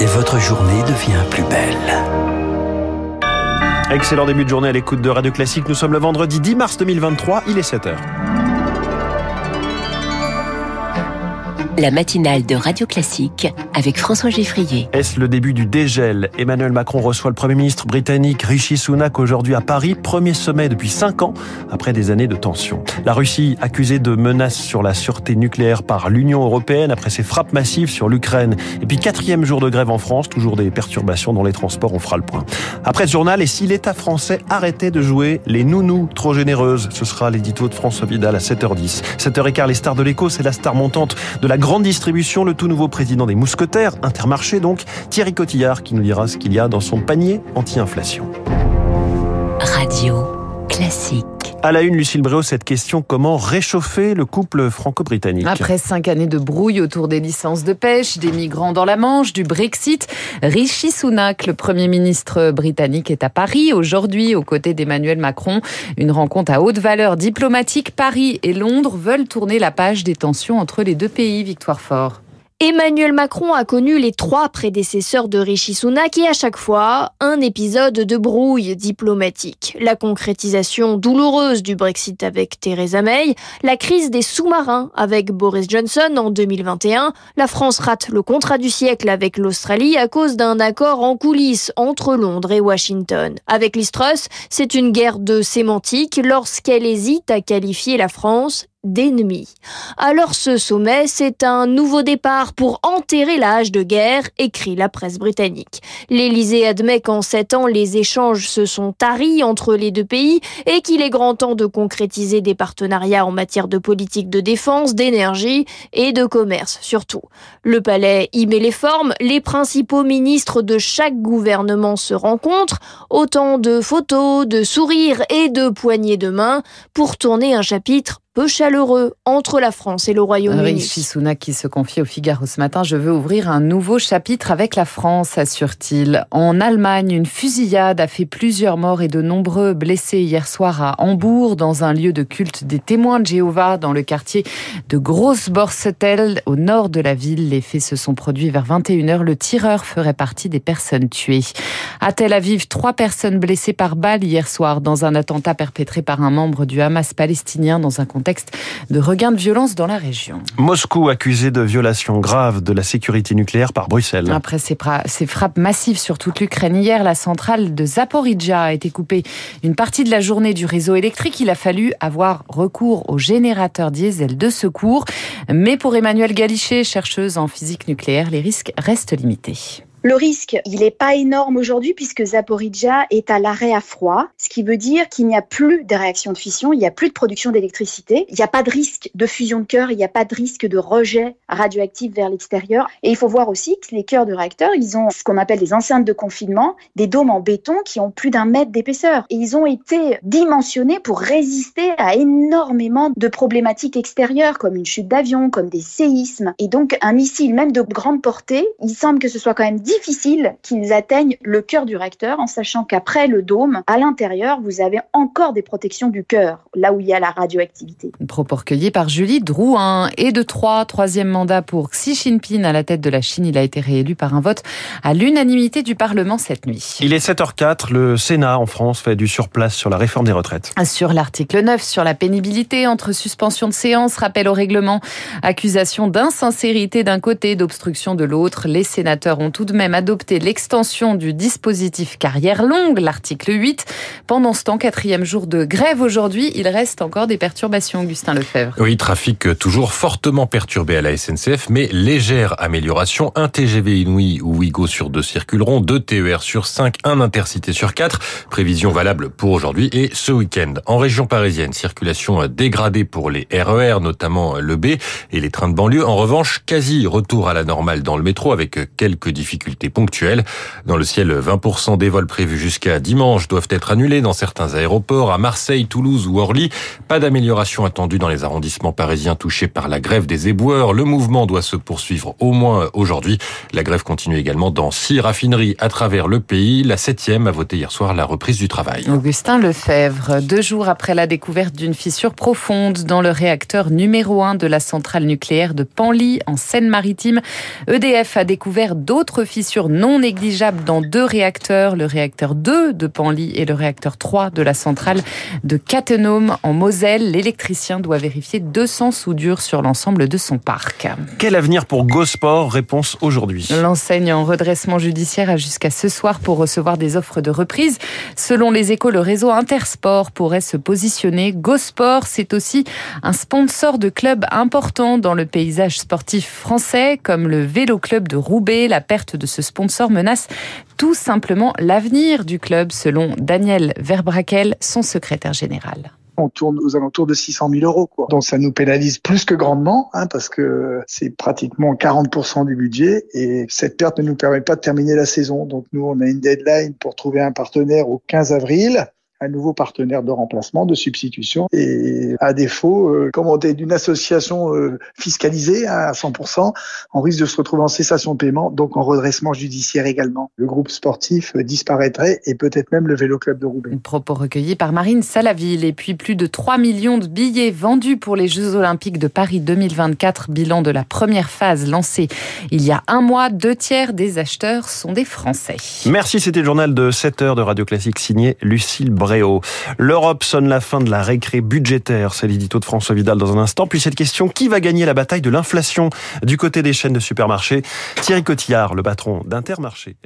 Et votre journée devient plus belle. Excellent début de journée à l'écoute de Radio Classique. Nous sommes le vendredi 10 mars 2023, il est 7h. La matinale de Radio Classique avec François Geffrier. Est-ce le début du dégel? Emmanuel Macron reçoit le Premier ministre britannique Rishi Sunak aujourd'hui à Paris, premier sommet depuis cinq ans, après des années de tension. La Russie accusée de menaces sur la sûreté nucléaire par l'Union européenne après ses frappes massives sur l'Ukraine. Et puis quatrième jour de grève en France, toujours des perturbations dans les transports, on fera le point. Après ce journal, et si l'État français arrêtait de jouer les nounous trop généreuses? Ce sera l'édito de François Vidal à 7h10. 7h15, les stars de l'écho, c'est la star montante de la grande distribution, le tout nouveau président des mousquetaires, Intermarché donc, Thierry Cotillard, qui nous dira ce qu'il y a dans son panier anti-inflation. Radio classique. À la une, Lucille Bréau, cette question comment réchauffer le couple franco-britannique? Après cinq années de brouille autour des licences de pêche, des migrants dans la Manche, du Brexit, Rishi Sunak, le Premier ministre britannique, est à Paris aujourd'hui aux côtés d'Emmanuel Macron. Une rencontre à haute valeur diplomatique. Paris et Londres veulent tourner la page des tensions entre les deux pays. Victoire Fort. Emmanuel Macron a connu les trois prédécesseurs de Rishi Sunak et à chaque fois, un épisode de brouille diplomatique. La concrétisation douloureuse du Brexit avec Theresa May, la crise des sous-marins avec Boris Johnson en 2021, la France rate le contrat du siècle avec l'Australie à cause d'un accord en coulisses entre Londres et Washington. Avec l'Istrus, c'est une guerre de sémantique lorsqu'elle hésite à qualifier la France d'ennemis. Alors ce sommet, c'est un nouveau départ pour enterrer l'âge de guerre, écrit la presse britannique. L'Élysée admet qu'en sept ans, les échanges se sont taris entre les deux pays et qu'il est grand temps de concrétiser des partenariats en matière de politique de défense, d'énergie et de commerce surtout. Le palais y met les formes, les principaux ministres de chaque gouvernement se rencontrent, autant de photos, de sourires et de poignées de main pour tourner un chapitre peu chaleureux entre la France et le Royaume-Uni. Rishi Sunak qui se confie au Figaro ce matin, je veux ouvrir un nouveau chapitre avec la France, assure-t-il. En Allemagne, une fusillade a fait plusieurs morts et de nombreux blessés hier soir à Hambourg, dans un lieu de culte des témoins de Jéhovah, dans le quartier de Grossborsetel, au nord de la ville. Les faits se sont produits vers 21h. Le tireur ferait partie des personnes tuées. À Tel Aviv, trois personnes blessées par balle hier soir dans un attentat perpétré par un membre du Hamas palestinien dans un contexte de regain de violence dans la région. Moscou accusé de violation grave de la sécurité nucléaire par Bruxelles. Après ces, frappes massives sur toute l'Ukraine hier, la centrale de Zaporizhia a été coupée une partie de la journée du réseau électrique. Il a fallu avoir recours aux générateurs diesel de secours. Mais pour Emmanuel Galichet, chercheuse en physique nucléaire, les risques restent limités. Le risque, il n'est pas énorme aujourd'hui puisque Zaporizhia est à l'arrêt à froid, ce qui veut dire qu'il n'y a plus de réaction de fission, il n'y a plus de production d'électricité, il n'y a pas de risque de fusion de cœur, il n'y a pas de risque de rejet radioactif vers l'extérieur. Et il faut voir aussi que les cœurs de réacteurs, ils ont ce qu'on appelle des enceintes de confinement, des dômes en béton qui ont plus d'un mètre d'épaisseur. Et ils ont été dimensionnés pour résister à énormément de problématiques extérieures comme une chute d'avion, comme des séismes. Et donc un missile même de grande portée, il semble que ce soit quand même difficile qu'ils atteignent le cœur du réacteur en sachant qu'après le dôme, à l'intérieur, vous avez encore des protections du cœur, là où il y a la radioactivité. Propos recueillis par Julie Drouin. Et de trois, troisième mandat pour Xi Jinping à la tête de la Chine. Il a été réélu par un vote à l'unanimité du Parlement cette nuit. Il est 7h04. Le Sénat en France fait du surplace sur la réforme des retraites. Sur l'article 9, sur la pénibilité entre suspension de séance, rappel au règlement, accusation d'insincérité d'un côté, d'obstruction de l'autre, les sénateurs ont tout de même même adopté l'extension du dispositif carrière longue, l'article 8. Pendant ce temps, quatrième jour de grève aujourd'hui, il reste encore des perturbations, Augustin Lefebvre. Oui, trafic toujours fortement perturbé à la SNCF, mais légère amélioration. Un TGV Inouï ou Ouigo sur deux circuleront, deux TER sur cinq, un intercité sur quatre. Prévision valable pour aujourd'hui et ce week-end. En région parisienne, circulation dégradée pour les RER, e notamment le B et les trains de banlieue. En revanche, quasi retour à la normale dans le métro avec quelques difficultés difficultés. Dans le ciel, 20% des vols prévus jusqu'à dimanche doivent être annulés dans certains aéroports, à Marseille, Toulouse ou Orly. Pas d'amélioration attendue dans les arrondissements parisiens touchés par la grève des éboueurs. Le mouvement doit se poursuivre au moins aujourd'hui. La grève continue également dans six raffineries à travers le pays. La septième a voté hier soir la reprise du travail. Augustin Lefebvre, deux jours après la découverte d'une fissure profonde dans le réacteur numéro 1 de la centrale nucléaire de Panly en Seine-Maritime, EDF a découvert d'autres fissures non négligeables dans deux réacteurs, le réacteur 2 de Panly et le réacteur 3 de la centrale de Cattenom en Moselle. L'électricien doit vérifier 200 soudures sur l'ensemble de son parc. Quel avenir pour GoSport? Réponse aujourd'hui. L'enseigne en redressement judiciaire a jusqu'à ce soir pour recevoir des offres de reprise. Selon les échos, le réseau Intersport pourrait se positionner. GoSport, c'est aussi un sponsor de clubs important dans le paysage sportif français, comme le Vélo Club de Roubaix. La perte de ce sponsor menace tout simplement l'avenir du club, selon Daniel Verbraquel, son secrétaire général on tourne aux alentours de 600 000 euros. Donc ça nous pénalise plus que grandement, hein, parce que c'est pratiquement 40% du budget et cette perte ne nous permet pas de terminer la saison. Donc nous, on a une deadline pour trouver un partenaire au 15 avril un nouveau partenaire de remplacement, de substitution. Et à défaut, euh, comme on est d'une association euh, fiscalisée hein, à 100%, on risque de se retrouver en cessation de paiement, donc en redressement judiciaire également. Le groupe sportif euh, disparaîtrait et peut-être même le vélo club de Roubaix. Propos recueillis par Marine Salaville. Et puis plus de 3 millions de billets vendus pour les Jeux Olympiques de Paris 2024, bilan de la première phase lancée il y a un mois. Deux tiers des acheteurs sont des Français. Merci, c'était le journal de 7 heures de Radio Classique signé Lucille Bré. L'Europe sonne la fin de la récré budgétaire. C'est l'édito de François Vidal dans un instant. Puis cette question, qui va gagner la bataille de l'inflation du côté des chaînes de supermarchés? Thierry Cotillard, le patron d'Intermarché,